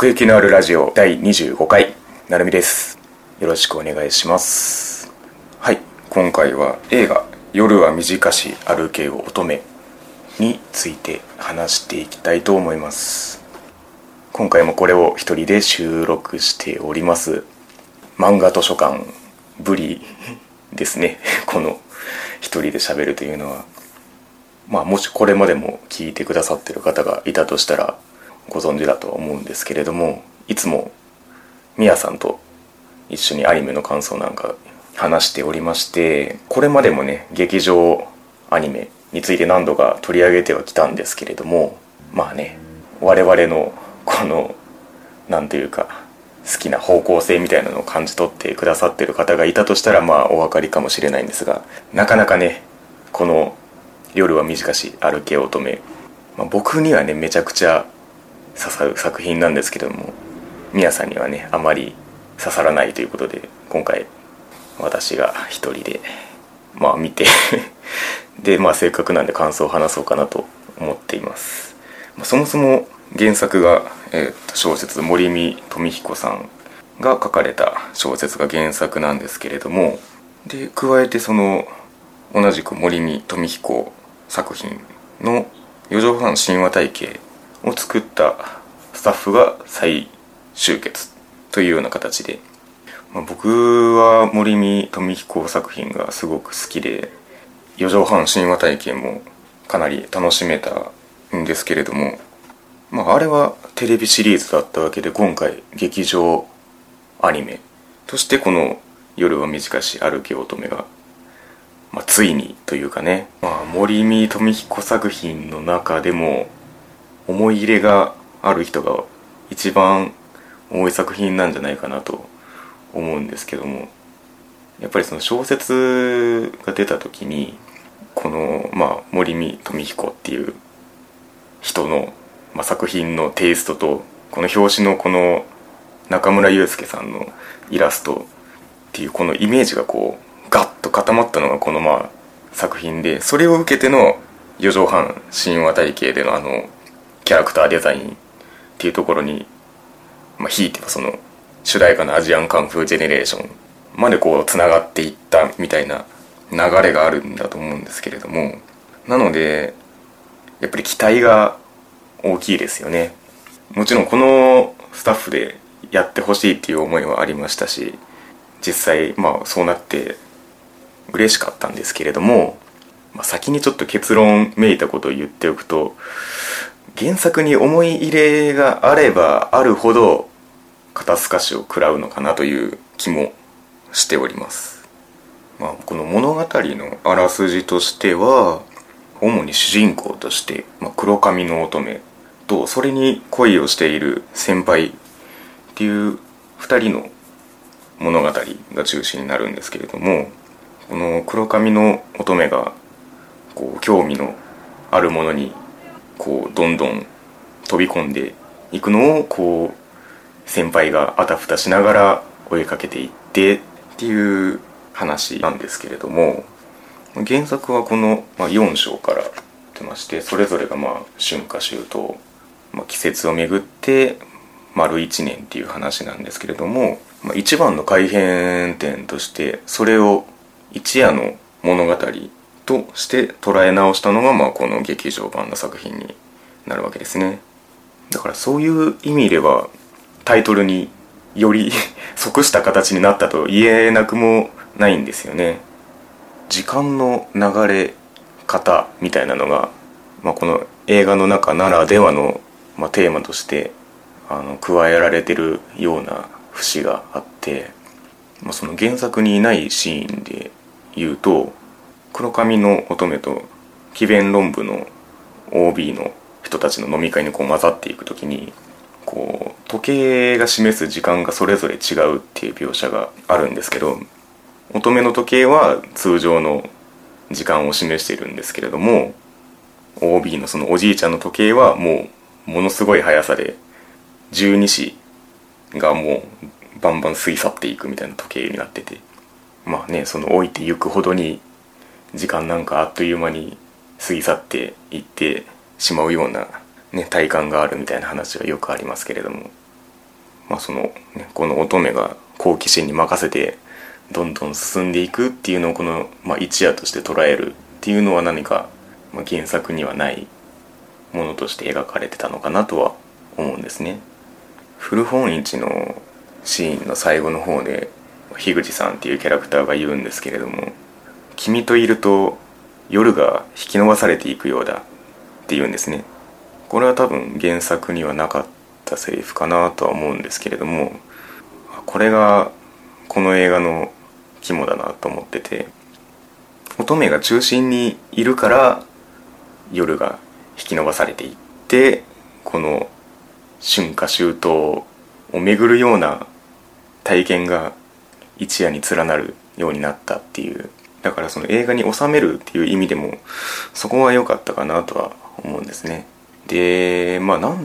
奥行きのあるラジオ第25回なるみです。よろしくお願いします。はい。今回は映画「夜は短し歩けよ乙女」について話していきたいと思います。今回もこれを一人で収録しております。漫画図書館ぶりですね。この一人で喋るというのは。まあもしこれまでも聞いてくださってる方がいたとしたらご存知だと思うんですけれどもいつもみやさんと一緒にアニメの感想なんか話しておりましてこれまでもね劇場アニメについて何度か取り上げてはきたんですけれどもまあね我々のこの何というか好きな方向性みたいなのを感じ取ってくださってる方がいたとしたらまあお分かりかもしれないんですがなかなかねこの「夜は短し歩け乙女」まあ、僕にはねめちゃくちゃ刺さる作品なんですけども皆さんにはねあまり刺さらないということで今回私が一人でまあ見て でまあせっかくなんで感想を話そうかなと思っています、ま、そもそも原作が、えー、と小説森見富彦さんが書かれた小説が原作なんですけれどもで加えてその同じく森見富彦作品の四畳半神話体系を作ったスタッフが再集結というような形で、まあ、僕は森見富彦作品がすごく好きで四畳半神話体験もかなり楽しめたんですけれども、まあ、あれはテレビシリーズだったわけで今回劇場アニメとしてこの「夜は短し歩き乙女が」まあ、ついにというかね、まあ、森見富彦作品の中でも思い入れがある人が一番多い作品なんじゃないかなと思うんですけどもやっぱりその小説が出た時にこの、まあ、森見富彦っていう人の、まあ、作品のテイストとこの表紙のこの中村祐介さんのイラストっていうこのイメージがこうガッと固まったのがこのまあ作品でそれを受けての四畳半神話体系でのあのキャラクターデザインっていうところに、まあ、ひいてはその主題歌のアジアンカンフージェネレーションまでこうつながっていったみたいな流れがあるんだと思うんですけれどもなのでやっぱり期待が大きいですよね。もちろんこのスタッフでやってほしいっていう思いはありましたし実際まあそうなって嬉しかったんですけれども、まあ、先にちょっと結論めいたことを言っておくと原作に思い入れがあればあるほど肩透かしを食らうのかなという気もしております、まあ、この物語のあらすじとしては主に主人公として、まあ、黒髪の乙女とそれに恋をしている先輩っていう2人の物語が中心になるんですけれどもこの黒髪の乙女がこう興味のあるものにこうどんどん飛び込んでいくのをこう先輩があたふたしながら追いかけていってっていう話なんですけれども原作はこの4章から出ましてそれぞれがまあ春夏秋冬、まあ、季節をめぐって丸1年っていう話なんですけれども、まあ、一番の改変点としてそれを一夜の物語として捉え直したのが、まあ、この劇場版の作品になるわけですね。だからそういう意味ではタイトルにより 即した形になったと言えなくもないんですよね。時間の流れ方みたいなのが、まあ、この映画の中ならではの、まあ、テーマとしてあの加えられてるような節があって、まあ、その原作にないシーンで言うと黒髪の乙女と奇弁論部の OB の人たちの飲み会にこう混ざっていく時にこう時計が示す時間がそれぞれ違うっていう描写があるんですけど乙女の時計は通常の時間を示しているんですけれども OB のそのおじいちゃんの時計はもうものすごい速さで十二支がもうバンバン過ぎ去っていくみたいな時計になっててまあねその置いていくほどに時間なんかあっという間に過ぎ去っていってしまうような、ね、体感があるみたいな話はよくありますけれども。まあその、ね、この乙女が好奇心に任せてどんどん進んでいくっていうのをこの、まあ、一夜として捉えるっていうのは何か、まあ、原作にはないものとして描かれてたのかなとは思うんですね。古本市のシーンの最後の方で樋口さんっていうキャラクターが言うんですけれども「君といると夜が引き伸ばされていくようだ」って言うんですね。これは多分原作にはなかったセリフかなとは思うんですけれどもこれがこの映画の肝だなと思ってて乙女が中心にいるから夜が引き伸ばされていってこの春夏秋冬を巡るような体験が一夜に連なるようになったっていうだからその映画に収めるっていう意味でもそこは良かったかなとは思うんですね。でまあなん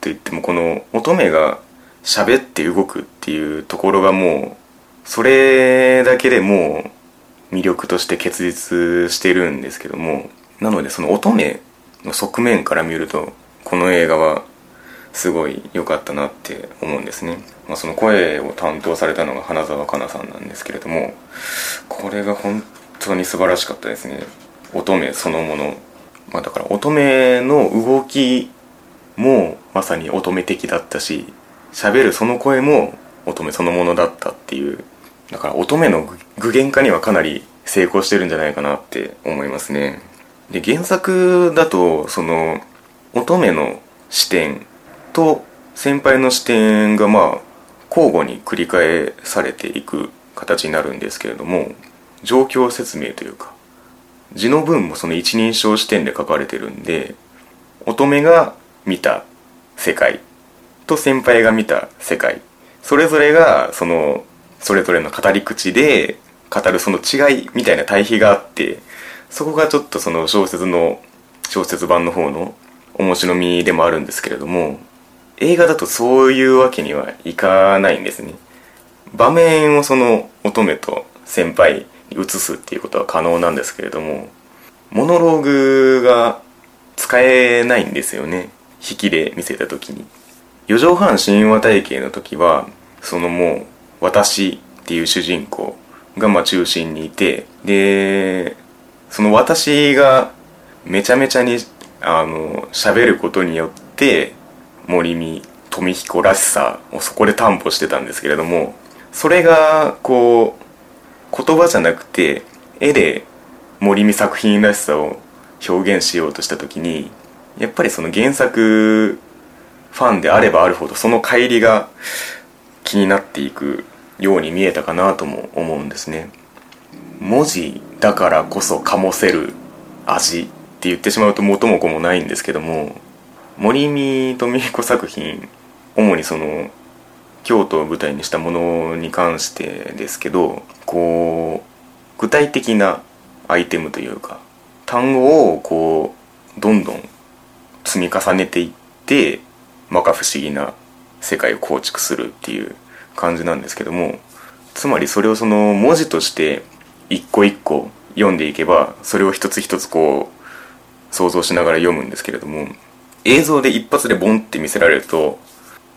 と言ってもこの乙女が喋って動くっていうところがもうそれだけでもう魅力として結実してるんですけどもなのでその乙女の側面から見るとこの映画はすごい良かったなって思うんですね、まあ、その声を担当されたのが花澤香菜さんなんですけれどもこれが本当に素晴らしかったですね。乙女そのもの、まあ、だから乙女の動きもまさに乙女的だったし喋るその声も乙女そのものだったっていう。だから乙女の具現化にはかなり成功してるんじゃないかなって思いますね。で原作だとその乙女の視点と先輩の視点がまあ交互に繰り返されていく形になるんですけれども状況説明というか字の文もその一人称視点で書かれてるんで乙女が見た世界と先輩が見た世界それぞれがそのそれぞれの語り口で語るその違いみたいな対比があってそこがちょっとその小説の小説版の方の面白みでもあるんですけれども映画だとそういうわけにはいかないんですね。場面をその乙女と先輩移すっていうことは可能なんですけれどもモノローグが使えないんですよね。引きで見せた時に。四畳半神話体系の時はそのもう私っていう主人公がま中心にいてでその私がめちゃめちゃにあの喋ることによって森見富彦らしさをそこで担保してたんですけれどもそれがこう言葉じゃなくて絵で森見作品らしさを表現しようとした時にやっぱりその原作ファンであればあるほどその乖離が気になっていくように見えたかなとも思うんですね。文字だからこそ醸せる味って言ってしまうと元も子もないんですけども森見富彦作品主にその京都を舞台にしたものに関してですけどこう具体的なアイテムというか単語をこうどんどん積み重ねていって摩訶不思議な世界を構築するっていう感じなんですけどもつまりそれをその文字として一個一個読んでいけばそれを一つ一つこう想像しながら読むんですけれども映像で一発でボンって見せられると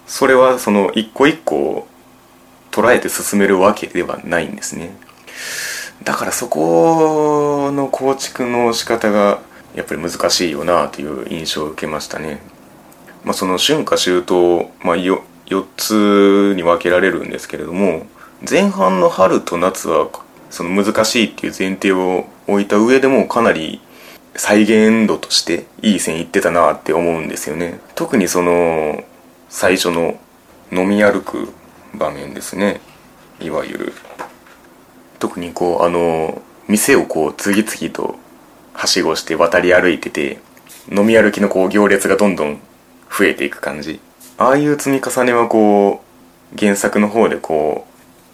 それはその一個一個捉えて進めるわけではないんですね。だからそこの構築の仕方がやっぱり難しいよなという印象を受けましたね。まあその春夏秋冬、まあ、4つに分けられるんですけれども前半の春と夏はその難しいっていう前提を置いた上でもかなり再現度としていい線いってたなって思うんですよね。特にその最初の飲み歩く場面ですね。いわゆる。特にこうあの店をこう次々とはしごして渡り歩いてて飲み歩きのこう行列がどんどん増えていく感じ。ああいう積み重ねはこう原作の方でこ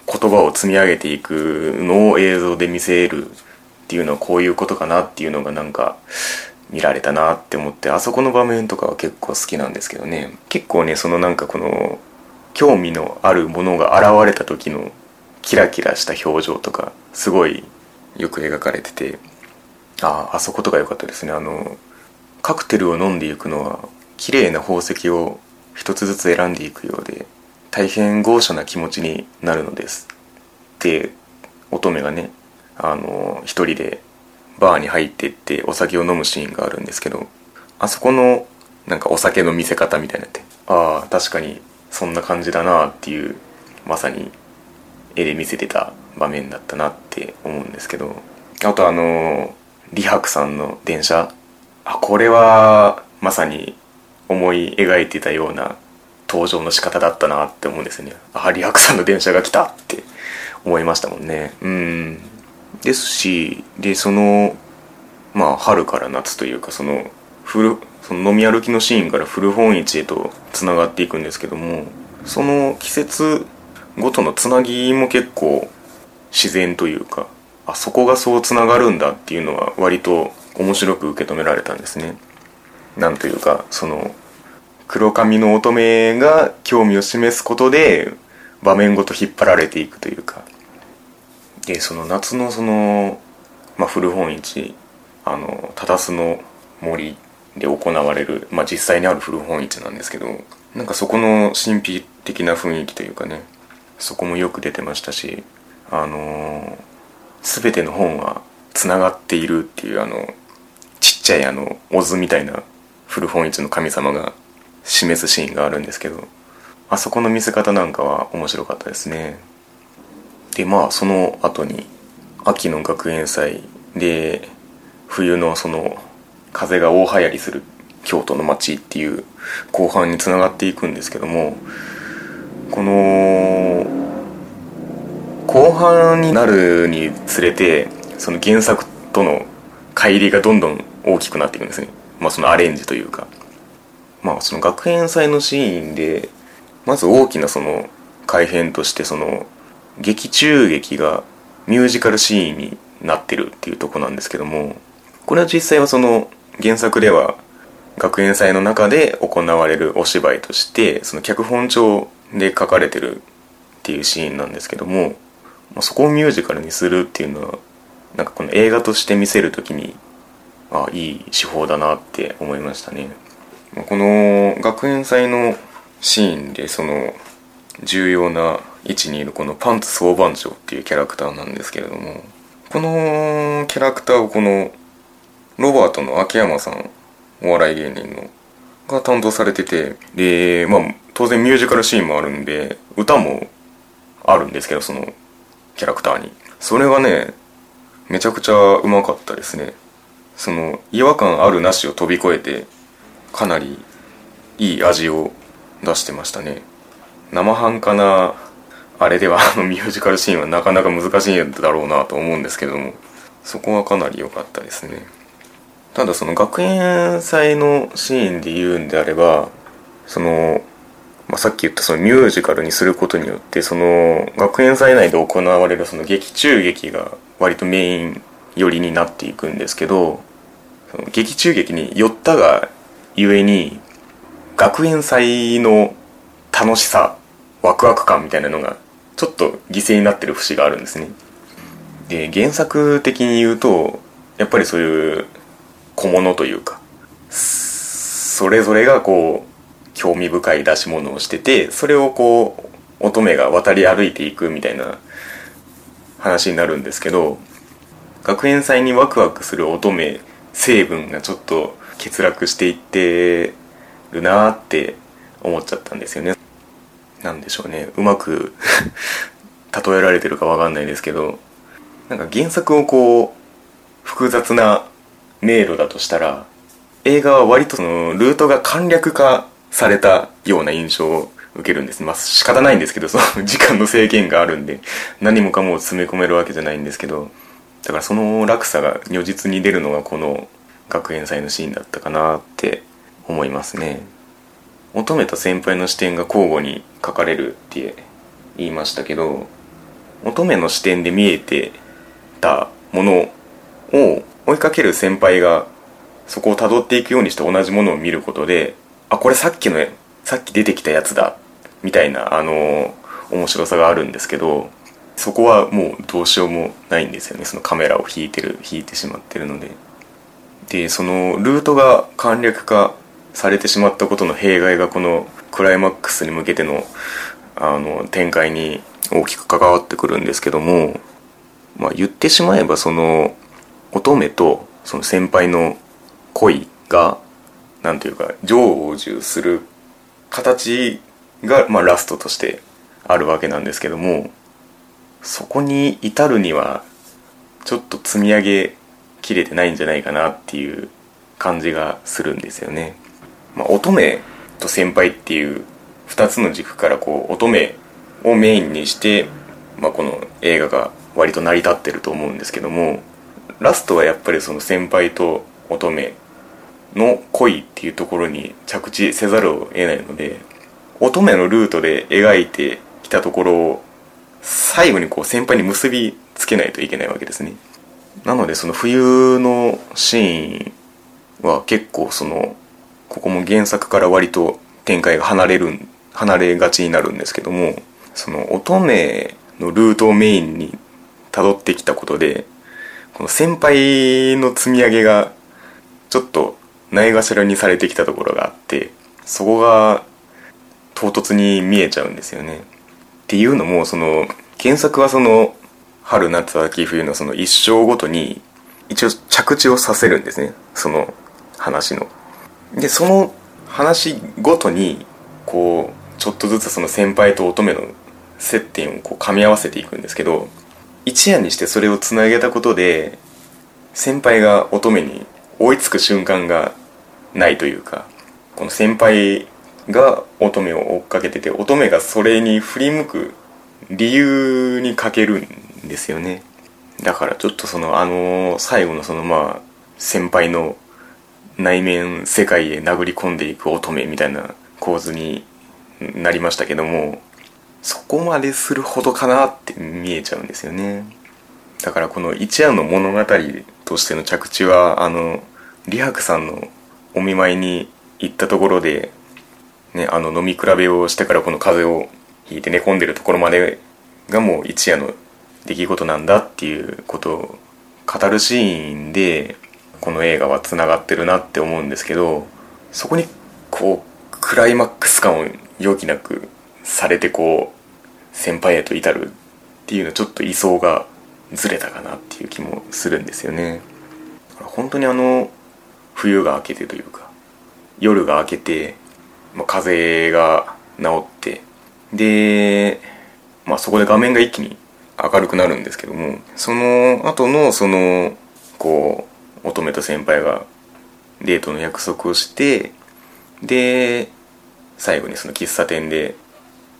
う言葉を積み上げていくのを映像で見せるっていうのはこういうことかなっていうのがなんか見られたなって思ってあそこの場面とかは結構好きなんですけどね。結構ねそのなんかこの興味のあるものが現れた時のキラキラした表情とかすごいよく描かれててあああそことか良かったですね。あのカクテルを飲んでいくのは綺麗な宝石を一つずつ選んでいくようで大変豪奢な気持ちになるのです。って乙女がねあの一人でバーに入ってってお酒を飲むシーンがあるんですけどあそこのなんかお酒の見せ方みたいなってああ確かにそんな感じだなっていうまさに絵で見せてた場面だったなって思うんですけどあとあの李白さんの電車。あこれはまさに思い描いてたような登場の仕方だったなって思うんですよね。あ李白さんの電車が来たって思いましたもんね。うん。ですしでそのまあ春から夏というかその古その飲み歩きのシーンから古本市へとつながっていくんですけどもその季節ごとのつなぎも結構自然というかあそこがそうつながるんだっていうのは割と面白く受け止められたんですね。なんというかその黒髪の乙女が興味を示すことで場面ごと引っ張られていくというか。でその夏のその、まあ、古本市あの忠須の森で行われる、まあ、実際にある古本市なんですけどなんかそこの神秘的な雰囲気というかねそこもよく出てましたしあのー、全ての本はつながっているっていうあのちっちゃいあのオズみたいな古本市の神様が示すシーンがあるんですけどあそこの見せ方なんかは面白かったですね。でまあその後に秋の学園祭で冬のその風が大流行りする京都の街っていう後半につながっていくんですけどもこの後半になるにつれてその原作との乖離がどんどん大きくなっていくんですね。まあそのアレンジというか。まあその学園祭のシーンでまず大きなその改変としてその劇中劇がミュージカルシーンになってるっていうとこなんですけどもこれは実際はその原作では学園祭の中で行われるお芝居としてその脚本帳で書かれてるっていうシーンなんですけどもそこをミュージカルにするっていうのはなんかこの映画として見せる時にあいい手法だなって思いましたね。この学園祭のシーンでその重要な位置にいるこのパンツ総番長っていうキャラクターなんですけれどもこのキャラクターをこのロバートの秋山さんお笑い芸人のが担当されててでまあ当然ミュージカルシーンもあるんで歌もあるんですけどそのキャラクターに。それがねめちゃくちゃうまかったですね。その違和感あるなしを飛び越えてかなりいい味を出してましたね。生半可なあれではあのミュージカルシーンはなかなか難しいんだろうなと思うんですけどもそこはかなり良かったですね。ただその学園祭のシーンで言うんであればその、まあ、さっき言ったそのミュージカルにすることによってその学園祭内で行われるその劇中劇が割とメイン寄りになっていくんですけどその劇中劇に寄ったがゆえに学園祭の楽しさワクワク感みたいなのがちょっと犠牲になってる節があるんですね。で原作的に言うとやっぱりそういう小物というかそれぞれがこう興味深い出し物をしててそれをこう乙女が渡り歩いていくみたいな話になるんですけど学園祭にワクワクする乙女成分がちょっと欠落していってるなーって思っちゃったんですよね。なんでしょうね。うまく 例えられてるかわかんないですけどなんか原作をこう複雑な迷路だとしたら映画は割とそのルートが簡略化されたような印象を受けるんです。まあ仕方ないんですけどその時間の制限があるんで何もかも詰め込めるわけじゃないんですけどだからその落差が如実に出るのがこの学園祭のシーンだったかなって思いますね。乙女と先輩の視点が交互に書かれるって言いましたけど乙女の視点で見えてたものを追いかける先輩がそこを辿っていくようにして同じものを見ることであこれさっきのさっき出てきたやつだみたいなあの面白さがあるんですけどそこはもうどうしようもないんですよね。そのカメラを引いてる引いてしまってるので。でそのルートが簡略化されてしまったことの弊害がこのクライマックスに向けてのあの展開に大きく関わってくるんですけども、まあ、言ってしまえばその乙女とその先輩の恋がなんていうか成就する形が、まあ、ラストとしてあるわけなんですけどもそこに至るにはちょっと積み上げきれてないんじゃないかなっていう感じがするんですよね。まあ、乙女と先輩っていう2つの軸からこう乙女をメインにして、まあ、この映画が割と成り立ってると思うんですけどもラストはやっぱりその先輩と乙女の恋っていうところに着地せざるを得ないので乙女のルートで描いてきたところを最後にこう先輩に結びつけないといけないわけですね。なのでその冬のシーンは結構そのここも原作から割と展開が離れる離れがちになるんですけどもその乙女のルートをメインに辿ってきたことでこの先輩の積み上げがちょっとないがしろにされてきたところがあってそこが唐突に見えちゃうんですよね。っていうのもその原作はその春夏秋冬のその一生ごとに一応着地をさせるんですねその話の。でその話ごとにこうちょっとずつその先輩と乙女の接点をこう噛み合わせていくんですけど一夜にしてそれをつなげたことで先輩が乙女に追いつく瞬間がないというかこの先輩が乙女を追っかけてて乙女がそれに振り向く理由に欠けるんですよね。だからちょっとそのあの最後のそのまあ先輩の内面世界へ殴り込んでいく乙女みたいな構図になりましたけどもそこまでするほどかなって見えちゃうんですよね。だからこの一夜の物語としての着地はあの李白さんのお見舞いに行ったところで、ね、あの飲み比べをしてからこの風邪をひいて寝込んでるところまでがもう一夜の出来事なんだっていうことを語るシーンでこの映画はつながってるなって思うんですけどそこにこうクライマックス感を余儀なくされてこう先輩へと至るっていうのはちょっと位相がずれたかなっていう気もするんですよね。本当にあの冬が明けてというか夜が明けて、まあ、風が治ってで、まあ、そこで画面が一気に明るくなるんですけどもその後のそのこう乙女と先輩がデートの約束をしてで最後にその喫茶店で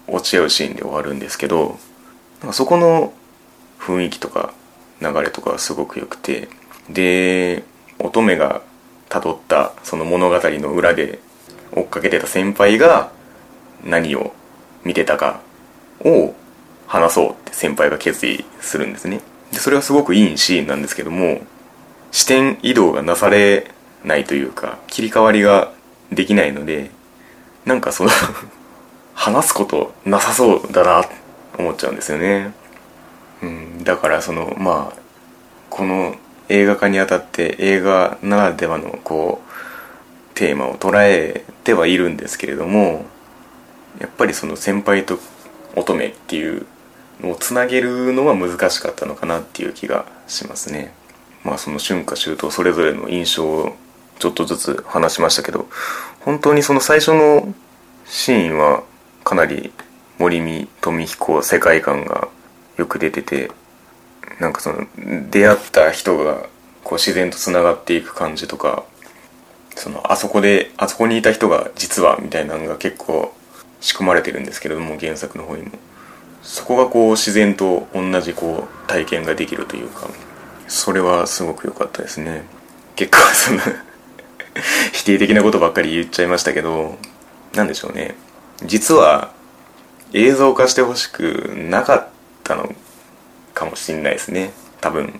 落ち合うシーンで終わるんですけどなんかそこの雰囲気とか流れとかはすごく良くてで乙女がたどったその物語の裏で追っかけてた先輩が何を見てたかを話そうって先輩が決意するんですね。でそれはすごくいいシーンなんですけども視点移動がなされないというか切り替わりができないのでなんかその話すことなさそうだな思っちゃうんですよね、うん、だからそのまあこの映画化にあたって映画ならではのこうテーマを捉えてはいるんですけれどもやっぱりその先輩と乙女っていうのをつなげるのは難しかったのかなっていう気がしますね。まあその春夏秋冬それぞれの印象をちょっとずつ話しましたけど本当にその最初のシーンはかなり森見富彦世界観がよく出ててなんかその出会った人がこう自然とつながっていく感じとかそのあそこであそこにいた人が実はみたいなのが結構仕組まれてるんですけれども原作の方にも。そこがこう自然と同じこう体験ができるというかそれはすごく良かったですね。結構その 否定的なことばっかり言っちゃいましたけど何でしょうね。実は映像化してほしくなかったのかもしんないですね。多分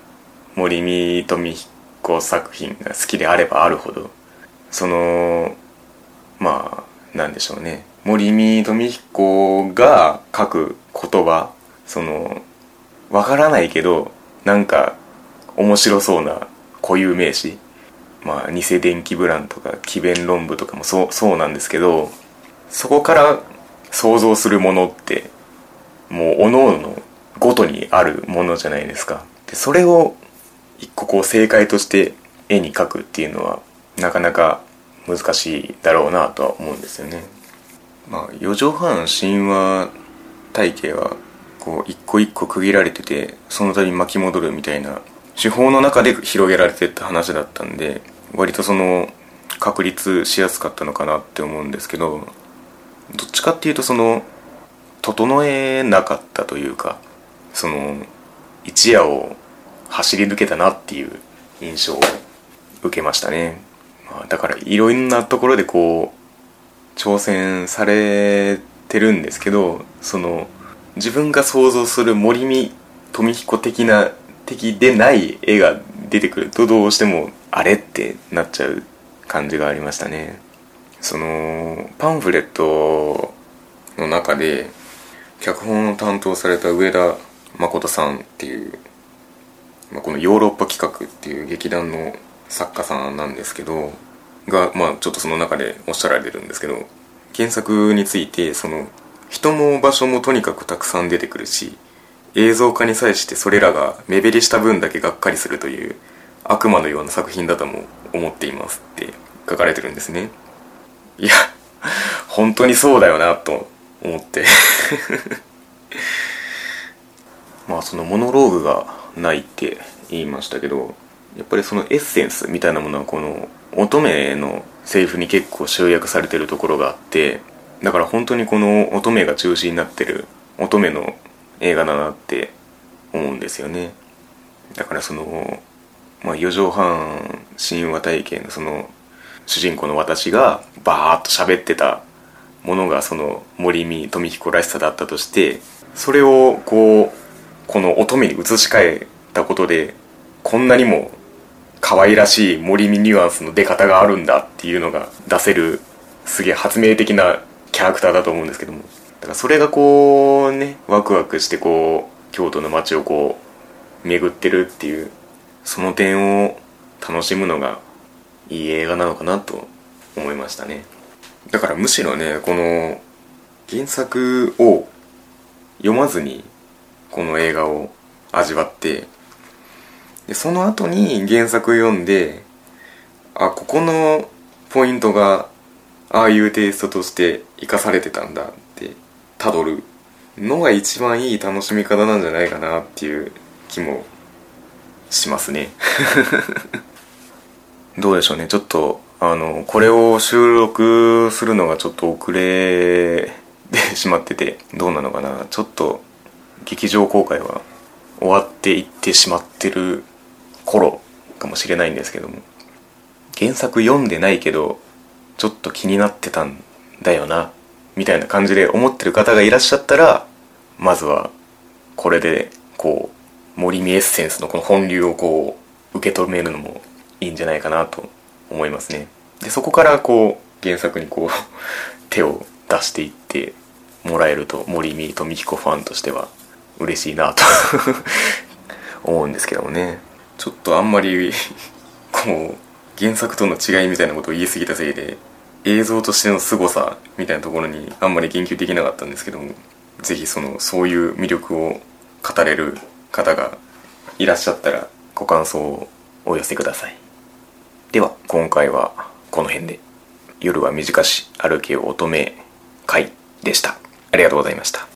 森見富彦作品が好きであればあるほど。そのまあなんでしょうね。森見富彦が書く言葉そのわからないけどなんか面白そうな固有名詞。まあ偽電気ブランとか詭弁論文とかもそうそうなんですけどそこから想像するものってもう各々ごとにあるものじゃないですか。でそれを一個こう正解として絵に描くっていうのはなかなか難しいだろうなとは思うんですよね。まあ四畳半神話体系はこう一個一個区切られててその度巻き戻るみたいな手法の中で広げられてった話だったんで割とその確立しやすかったのかなって思うんですけどどっちかっていうとその整えなかったというかその一夜を走り抜けたなっていう印象を受けましたね、まあ、だからいろんなところでこう挑戦されてるんですけどその自分が想像する森見富彦的な的でない絵が出てくるとどうしてもあれってなっちゃう感じがありましたね。そのパンフレットの中で脚本を担当された上田誠さんっていう、まあ、このヨーロッパ企画っていう劇団の作家さんなんですけどが、まあ、ちょっとその中でおっしゃられてるんですけど原作についてその人も場所もとにかくたくさん出てくるし映像化に際してそれらが目減りした分だけがっかりするという悪魔のような作品だとも思っていますって書かれてるんですね。いや本当にそうだよなと思って。まあそのモノローグがないって言いましたけどやっぱりそのエッセンスみたいなものはこの乙女のセリフに結構集約されてるところがあってだから本当にこの乙女が中心になってる乙女の映画だなって思うんですよね。だからその、まあ、四畳半神話体系のその主人公の私がバーッと喋ってたものがその森見富彦らしさだったとしてそれをこうこの乙女に移し替えたことでこんなにも可愛らしい森見ニュアンスの出方があるんだっていうのが出せるすげえ発明的なキャラクターだと思うんですけども。だからそれがこうねワクワクしてこう京都の街をこう巡ってるっていうその点を楽しむのがいい映画なのかなと思いましたね。だからむしろねこの原作を読まずにこの映画を味わってでその後に原作読んであここのポイントがああいうテイストとして生かされてたんだってたどるのが一番いい楽しみ方なんじゃないかなっていう気もしますね。どうでしょうね。ちょっとあのこれを収録するのがちょっと遅れてしまっててどうなのかな。ちょっと劇場公開は終わっていってしまってる頃かもしれないんですけども。原作読んでないけどちょっと気になってたんだよなみたいな感じで思ってる方がいらっしゃったらまずはこれでこう森見エッセンスのこの本流をこう受け止めるのもいいんじゃないかなと思いますね。でそこからこう原作にこう 手を出していってもらえると森見と美彦ファンとしては嬉しいなと 思うんですけどもね。ちょっとあんまり こう原作との違いみたいなことを言い過ぎたせいで映像としての凄さみたいなところにあんまり言及できなかったんですけども是非そのそういう魅力を語れる方がいらっしゃったらご感想をお寄せください。では今回はこの辺で。夜は短し歩けよ乙女会でした。ありがとうございました。